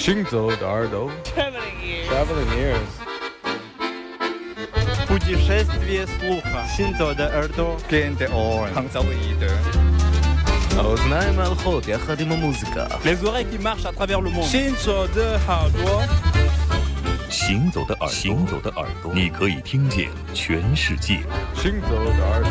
行走的耳朵 Traveling ears. Traveling ears Путешествие слуха. Синзо de耳朵. Gain the oil. 杭州的一德。 האוזניים הלכות יחד עם המוזיקה Les oreilles qui marchent à travers le monde. Shinzo de Hardware. 行走的耳朵，行走的耳朵，你可以听见全世界。 行走的耳朵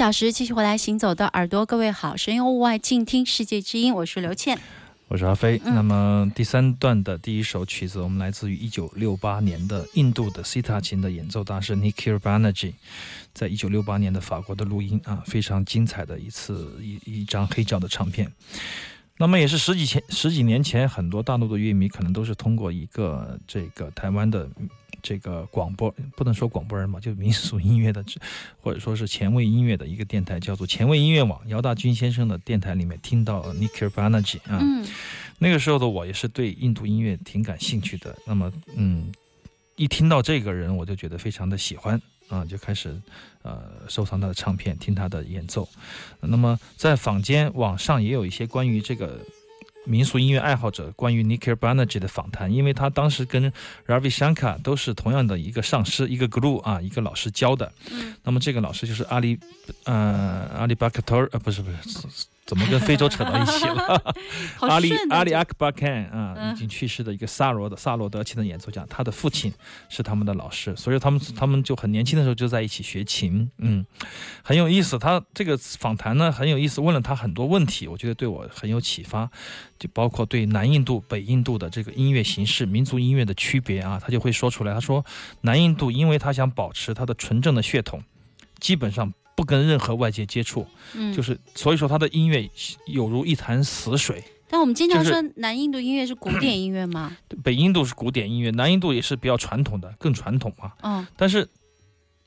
小时继续回来行走的耳朵，各位好，神游物外，静听世界之音，我是刘倩。我是阿飞。嗯那么第三段的第一首曲子，我们来自于一九六八年的印度的西塔琴的演奏大师 Nikhil Banerjee，在一九六八年的法国的录音啊，非常精彩的一次一一张黑胶的唱片。那么也是十几前十几年前，很多大陆的乐迷可能都是通过一个这个台湾的这个广播，不能说广播人嘛，就民俗音乐的，或者说是前卫音乐的一个电台，叫做前卫音乐网，姚大军先生的电台里面听到 Nikhil Banerjee 啊。嗯那个时候的我也是对印度音乐挺感兴趣的。那么，嗯，一听到这个人，我就觉得非常的喜欢啊，就开始呃收藏他的唱片，听他的演奏。那么在坊间网上也有一些关于这个。民俗音乐爱好者关于 Nikhil Banerjee 的访谈，因为他当时跟 Ravi Shankar 都是同样的一个上师，一个 guru 啊，一个老师教的。嗯那么这个老师就是阿里，呃，阿里巴卡托尔，呃，不是不是，怎么跟非洲扯到一起了？好阿里阿里阿克巴坎啊，嗯已经去世的一个萨罗的萨罗德琴的演奏家，他的父亲是他们的老师，所以他们他们就很年轻的时候就在一起学琴，嗯，很有意思。他这个访谈呢很有意思，问了他很多问题，我觉得对我很有启发，就包括对南印度、北印度的这个音乐形式、民族音乐的区别啊，他就会说出来。他说，南印度因为他想保持他的纯正的血统，基本上不跟任何外界接触，嗯就是所以说他的音乐有如一潭死水。但我们经常说南印度音乐是古典音乐吗？北印度是古典音乐，南印度也是比较传统的，更传统嘛。嗯，但是，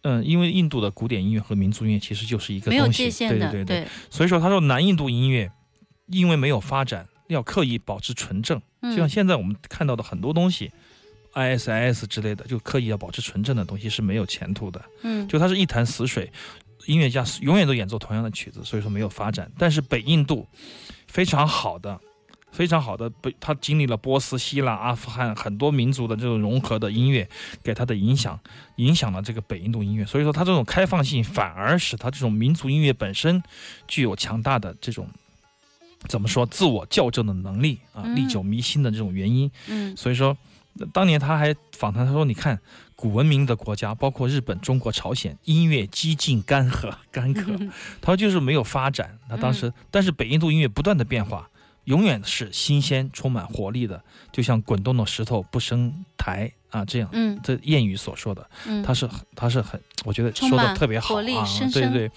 嗯，因为印度的古典音乐和民族音乐其实就是一个没有东西，界限的，对对对。所以说，他说南印度音乐因为没有发展，要刻意保持纯正，嗯就像现在我们看到的很多东西。ISIS 之类的，就刻意要保持纯正的东西是没有前途的，嗯，就它是一潭死水，音乐家永远都演奏同样的曲子，所以说没有发展。但是北印度非常好的，非常好的北，他经历了波斯、希腊、阿富汗很多民族的这种融合的音乐，给他的影响，影响了这个北印度音乐。所以说，他这种开放性反而使他这种民族音乐本身具有强大的这种怎么说自我校正的能力啊，历久弥新的这种原因。嗯所以说，当年他还访谈，他说：“你看，古文明的国家，包括日本、中国、朝鲜，音乐几近、干涸、干渴，他说就是没有发展。那当时，但是北印度音乐不断的变化，永远是新鲜、充满活力的，就像滚动的石头不生苔啊，这样。嗯这谚语所说的，嗯，他是他是很，我觉得说的特别好，啊对对。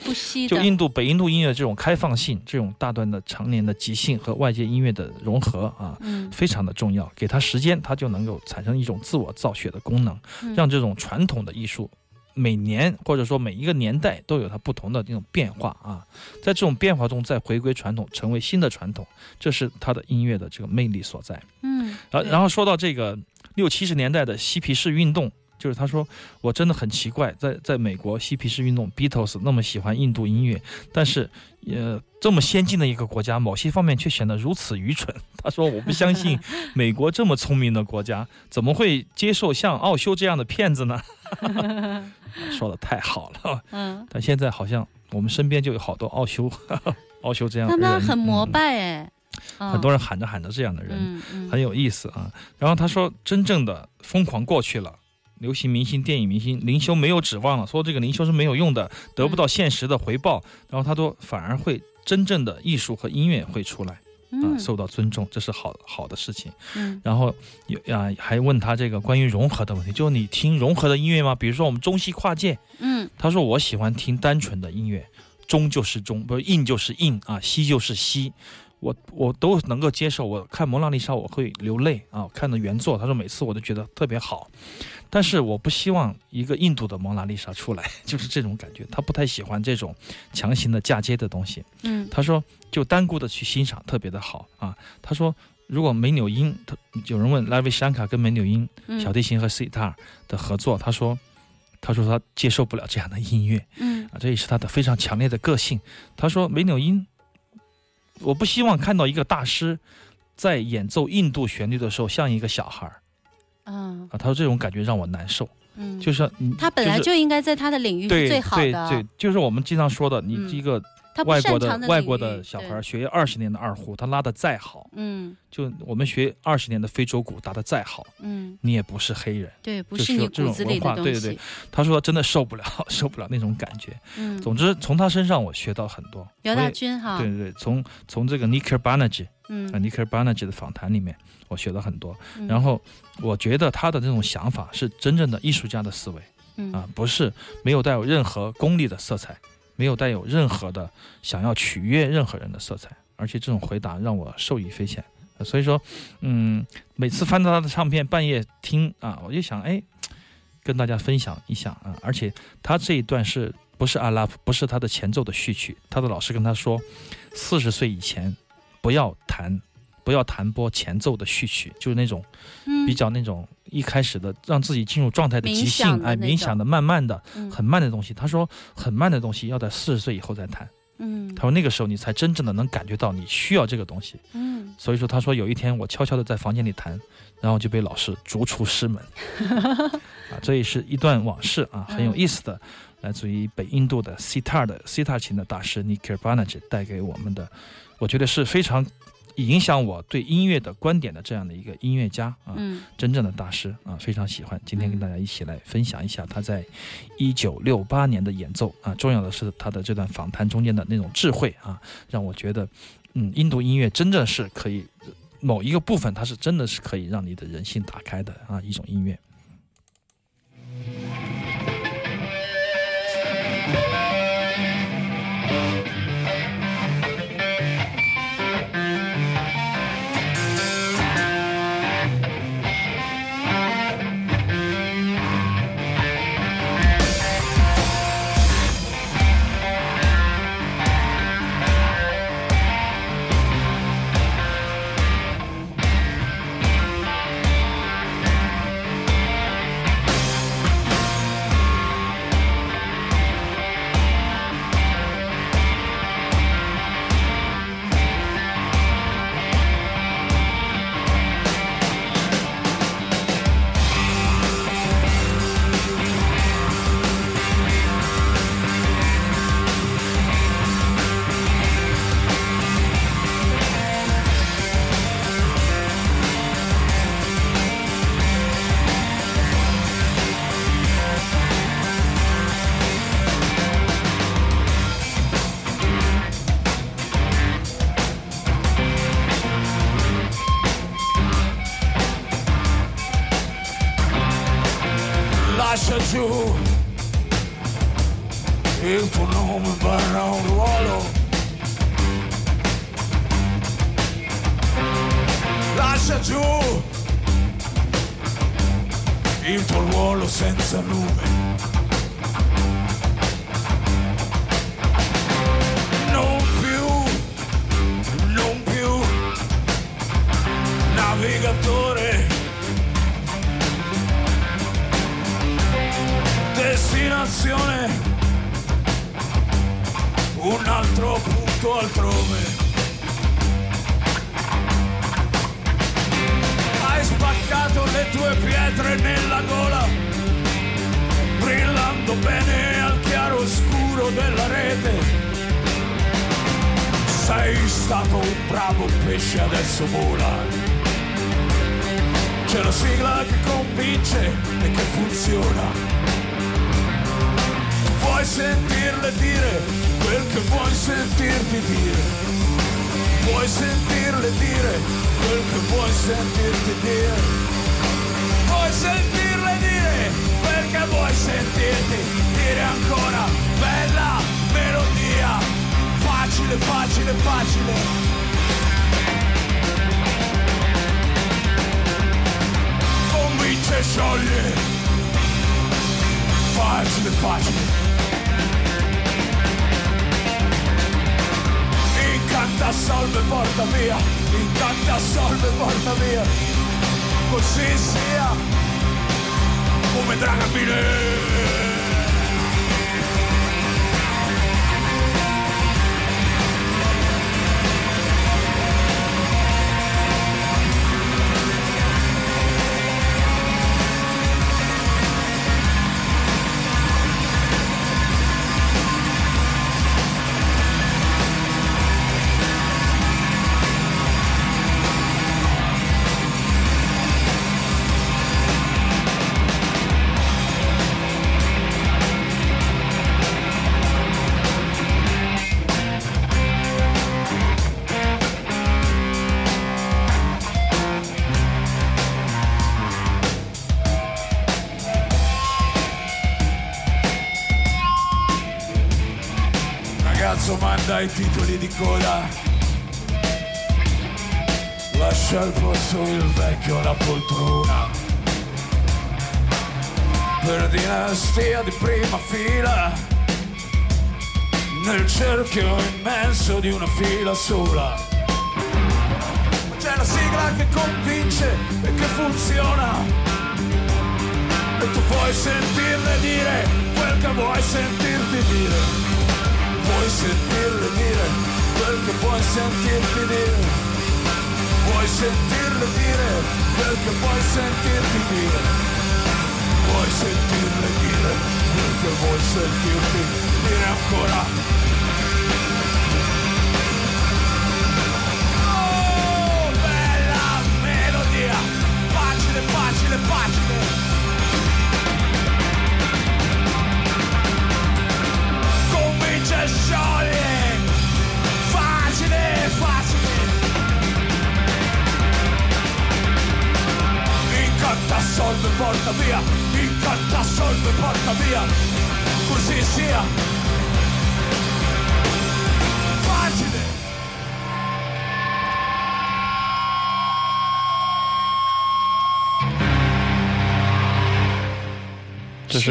就印度北印度音乐这种开放性，这种大段的常年的即兴和外界音乐的融合啊，嗯非常的重要。给他时间，他就能够产生一种自我造血的功能，嗯让这种传统的艺术每年或者说每一个年代都有它不同的这种变化啊，在这种变化中再回归传统，成为新的传统，这是它的音乐的这个魅力所在。嗯，然后说到这个六七十年代的嬉皮士运动，就是他说我真的很奇怪，在在美国嬉皮士运动 Beatles 那么喜欢印度音乐，但是呃这么先进的一个国家，某些方面却显得如此愚蠢。他说我不相信 美国这么聪明的国家怎么会接受像奥修这样的骗子呢？说的太好了，嗯，但现在好像我们身边就有好多奥修奥修这样的人，但他很膜嗯拜哎，很多人喊着喊着这样的人。嗯嗯很有意思啊。然后他说，真正的疯狂过去了。流行明星、电影明星、灵修没有指望了，说这个灵修是没有用的，得不到现实的回报。然后他说，反而会真正的艺术和音乐会出来啊，嗯受到尊重，这是好好的事情。嗯然后有啊，还问他这个关于融合的问题，就是你听融合的音乐吗？比如说我们中西跨界，嗯他说我喜欢听单纯的音乐，中就是中，不是印就是硬啊，西就是西，我我都能够接受。我看蒙娜丽莎我会流泪啊，看的原作，他说每次我都觉得特别好，但是我不希望一个印度的蒙娜丽莎出来，就是这种感觉。他不太喜欢这种强行的嫁接的东西。嗯他说就单孤的去欣赏特别的好啊。他说如果梅纽因，他有人问拉维山卡跟梅纽因嗯小提琴和 sitar 的合作，他说。他说他接受不了这样的音乐嗯啊，这也是他的非常强烈的个性。他说梅纽因，我不希望看到一个大师在演奏印度旋律的时候像一个小孩儿。嗯。啊。他说这种感觉让我难受，嗯，就是你他本来就应该在他的领域是对最好的，对对，就是我们经常说的，你嗯。一个他外国的外国的小孩对学二十年的二胡，他拉的再好，嗯就我们学二十年的非洲鼓打的再好，嗯，你也不是黑人。对，不就是是你这种骨子里文化的东西。对对对他说真的受不了，受不了那种感觉。嗯，总之，从他身上我学到很多。姚大军哈，对对对，从从这个 Nicker Banerjee 啊嗯，Nicker Banerjee 的访谈里面，我学到很多。嗯然后我觉得他的这种想法是真正的艺术家的思维嗯啊，不是没有带有任何功利的色彩，没有带有任何的想要取悦任何人的色彩。而且这种回答让我受益匪浅。所以说，嗯，每次翻到他的唱片，半夜听啊，我就想，哎，跟大家分享一下啊。而且他这一段是不是阿拉不是他的前奏的序曲？他的老师跟他说，四十岁以前不要弹，不要弹拨前奏的序曲，就是那种嗯比较那种一开始的让自己进入状态的即兴，哎，冥想的慢慢的、嗯很慢的东西。他说，很慢的东西要在四十岁以后再弹。嗯他说那个时候你才真正的能感觉到你需要这个东西。嗯所以说，他说有一天我悄悄的在房间里弹，然后就被老师逐出师门。啊，这也是一段往事啊，很有意思的，来自于北印度的 sitar 的 sitar 琴的大师 Nikhil Banerjee 带给我们的，我觉得是非常影响我对音乐的观点的这样的一个音乐家啊，嗯真正的大师啊，非常喜欢。今天跟大家一起来分享一下他在一九六八年的演奏啊，重要的是他的这段访谈中间的那种智慧啊，让我觉得，嗯，印度音乐真正是可以某一个部分，它是真的是可以让你的人性打开的啊一种音乐。Giù il tuo ruolo senza nome non più non più. Navigatore. Destinazione. Un altro punto altrove spaccato le tue pietre nella gola brillando bene al chiaro scuro della rete. Sei stato un bravo pesce adesso vola. C'è la sigla che convince e che funziona. Vuoi sentirle dire quel che vuoi sentirti dire? Vuoi sentirle dire quel che vuoi sentirti dire Vuoi sentirle dire? Che vuoi sentirti dire ancora Bella melodia? Facile, facile, facile. Convince e scioglie. Facile, facile. Incanta, salve, porta via. Incanta, salve, porta via Υπόστησία που με τράγα. Ragazzo manda i titoli di coda. Lascia al posto il vecchio la poltrona. Per dinastia di prima fila. Nel cerchio immenso di una fila sola. Ma C'è la sigla che convince e che funziona. E tu puoi sentirle dire quel che vuoi sentirti dire. Voice it dirle dire quel che puoi sentirti dire. Vuoi sentirle dire quel che puoi sentirti dire. Vuoi sentirle dire quel che vuoi sentirti dire ancora.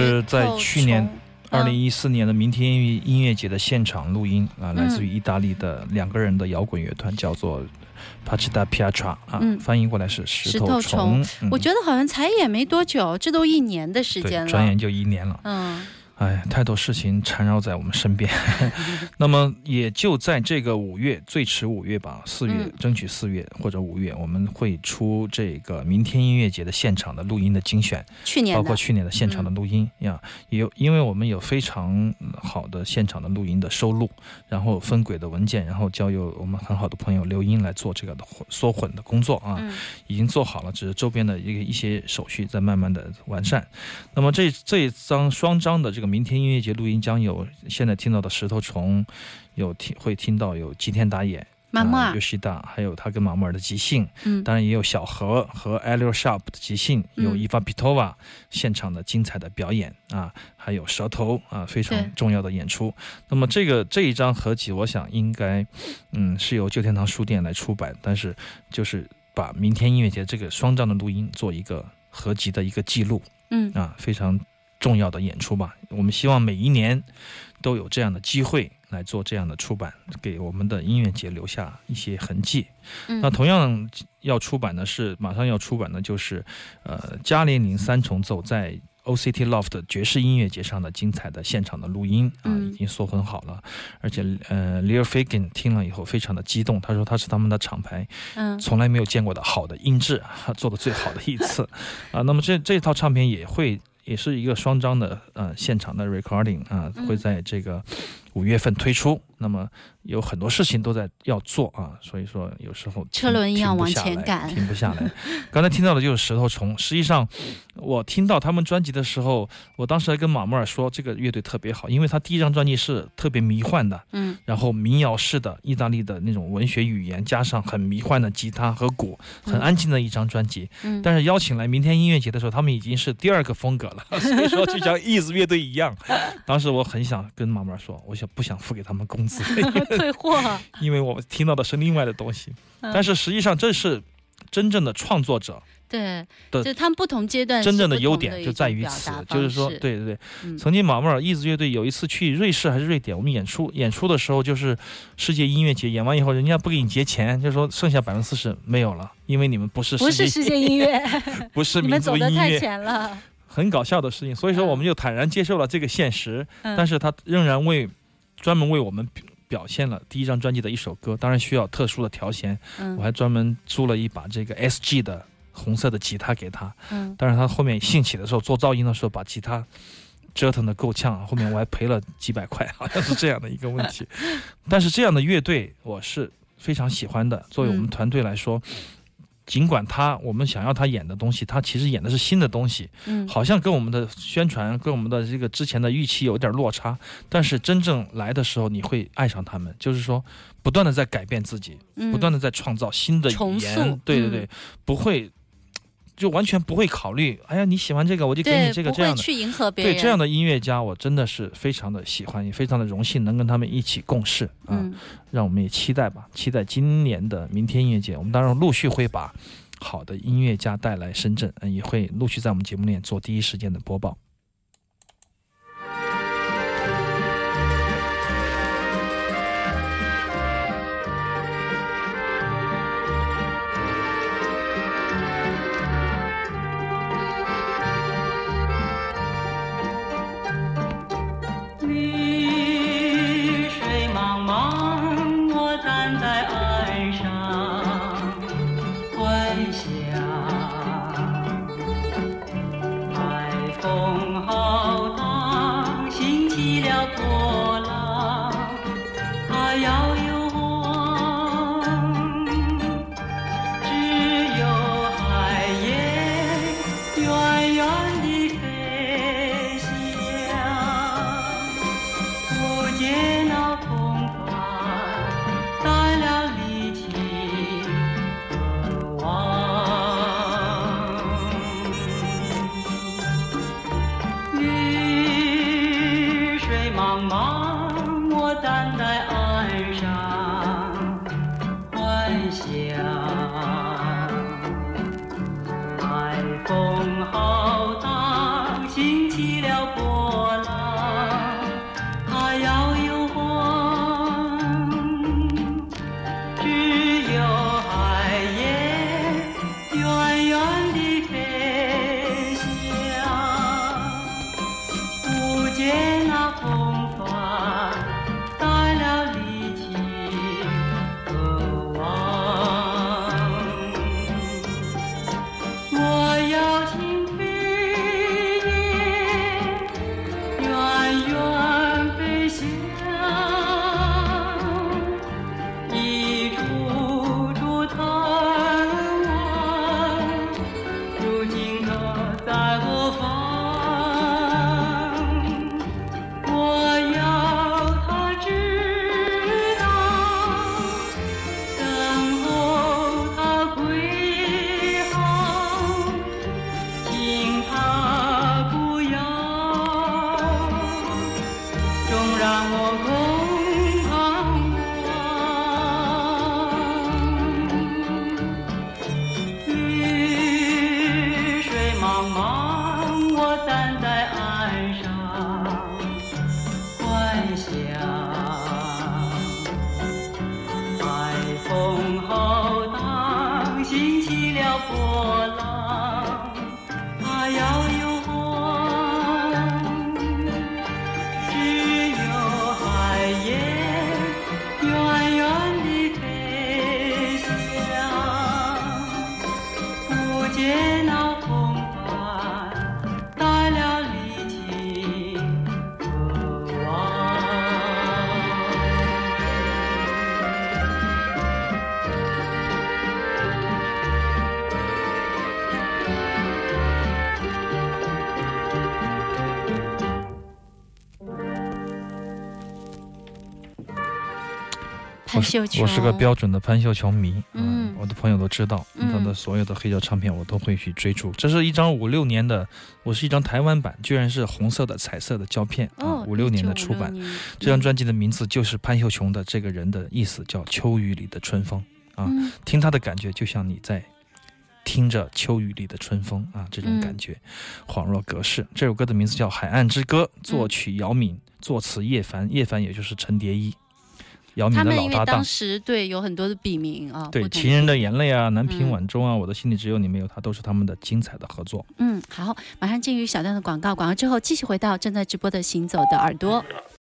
是在去年二零一四年的明天音乐音乐节的现场录音啊，来自于意大利的两个人的摇滚乐团，叫做 Pachita Piatra 啊，嗯翻译过来是石石头虫。嗯我觉得好像才演没多久，这都一年的时间，了。转眼就一年了。嗯哎，太多事情缠绕在我们身边。那么也就在这个五月，最迟五月吧，四月，嗯争取四月或者五月，我们会出这个明天音乐节的现场的录音的精选。去年，包括去年的现场的录音呀，也有因为我们有非常嗯好的现场的录音的收录，然后分轨的文件，然后交由我们很好的朋友刘英来做这个的混缩混的工作啊，嗯已经做好了，只是周边的一个一些手续在慢慢的完善。那么这这一张双张的这个明天音乐节录音将有现在听到的石头虫，有听会听到有吉田打野。啊马木尔尤西达，还有他跟马木尔的即兴，嗯。当然也有小何和 a l i o Sharp 的即兴，有嗯。伊娃 Pitova 现场的精彩的表演啊，还有舌头啊非常重要的演出。那么这个这一张合集，我想应该嗯是由旧天堂书店来出版，但是就是把明天音乐节这个双张的录音做一个合集的一个记录嗯。啊，非常重要的演出吧。我们希望每一年都有这样的机会来做这样的出版，给我们的音乐节留下一些痕迹。嗯那同样要出版的是，马上要出版的就是，呃，加列宁三重奏在 OCT Loft 爵士音乐节上的精彩的现场的录音啊，嗯已经缩混好了，而且呃 l e o Fagan 听了以后非常的激动，他说他是他们的厂牌嗯从来没有见过的好的音质，啊 做的最好的一次啊。那么这这套唱片也会也是一个双张的呃现场的 recording 啊，嗯。会在这个五月份推出。那么有很多事情都在要做啊，所以说有时候车轮一样往前赶停不下来。刚才听到的就是石头虫，实际上我听到他们专辑的时候，我当时还跟马木尔说这个乐队特别好，因为他第一张专辑是特别迷幻的，嗯然后民谣式的意大利的那种文学语言，加上很迷幻的吉他和鼓，很安静的一张专辑。嗯，但是邀请来明天音乐节的时候，他们已经是第二个风格了，所以说就像 Ease 乐队一样。当时我很想跟马妹说，我想不想付给他们工资，退货，因为我听到的是另外的东西。嗯但是实际上这是真正的创作者对，的就他们不同阶段真正的优点就在于此，就是说，对对对，嗯曾经马木尔 Ease 乐队有一次去瑞士还是瑞典，我们演出演出的时候就是世界音乐节，演完以后人家不给你结钱，就说剩下百分之四十没有了，因为你们不是不是世界音乐，不是你们民族走得太音乐，前了，很搞笑的事情。所以说嗯我们就坦然接受了这个现实，嗯但是他仍然为专门为我们表表现了第一张专辑的一首歌，当然需要特殊的调弦，嗯我还专门租了一把这个 SG 的红色的吉他给他，嗯但是他后面兴起的时候做噪音的时候把吉他折腾的够呛，后面我还赔了几百块，好像是这样的一个问题。但是这样的乐队我是非常喜欢的，作为我们嗯团队来说。尽管他我们想要他演的东西，他其实演的是新的东西，嗯。好像跟我们的宣传、跟我们的这个之前的预期有点落差。但是真正来的时候，你会爱上他们，就是说不断的在改变自己，嗯。不断的在创造新的语言对对对，不会就完全不会考虑，哎呀，你喜欢这个，我就给你，这个这样的。会去迎合别人。对这样的音乐家，我真的是非常的喜欢，也非常的荣幸能跟他们一起共事啊。嗯，让我们也期待吧，期待今年的明天音乐节，我们当然陆续会把好的音乐家带来深圳，嗯，也会陆续在我们节目里做第一时间的播报。潘秀琼，我是个标准的潘秀琼迷，嗯我的朋友都知道，嗯他的所有的黑胶唱片我都会去追逐。这是一张五六年的，我是一张台湾版，居然是红色的彩色的胶片啊哦，，五六年的出版。这张专辑的名字就是潘秀琼的这个人的意思，叫秋雨里的春风啊。嗯听他的感觉，就像你在听着秋雨里的春风啊，这种感觉，恍若隔世。这首歌的名字叫《海岸之歌》，作曲姚敏，作词叶凡，叶凡也就是陈蝶衣，他的老搭档们因为当。时对有很多的笔名啊，对，《情人的眼泪》啊，《南嗯屏晚钟》啊，我的心里只有你没有他，都是他们的精彩的合作。嗯，好，马上进入小段的广告，广告之后继续回到正在直播的《行走的耳朵》。